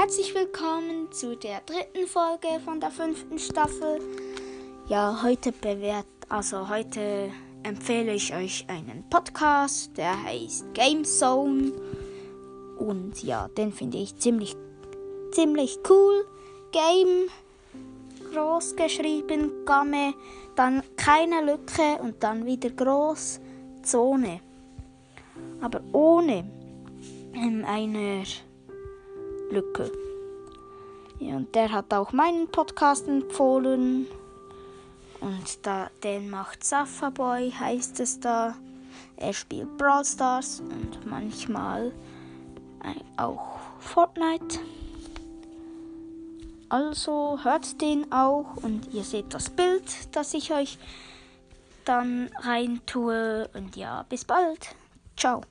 Herzlich willkommen zu der dritten Folge von der fünften Staffel. Ja, heute bewährt, also heute empfehle ich euch einen Podcast, der heißt Game Zone. Und ja, den finde ich ziemlich, ziemlich cool. Game, groß geschrieben, Game, dann keine Lücke und dann wieder groß, Zone. Aber ohne ähm, einer Lücke. Ja, und der hat auch meinen Podcast empfohlen. Und da, den macht Safaboy, heißt es da. Er spielt Brawl Stars und manchmal auch Fortnite. Also hört den auch und ihr seht das Bild, das ich euch dann rein tue. Und ja, bis bald. Ciao.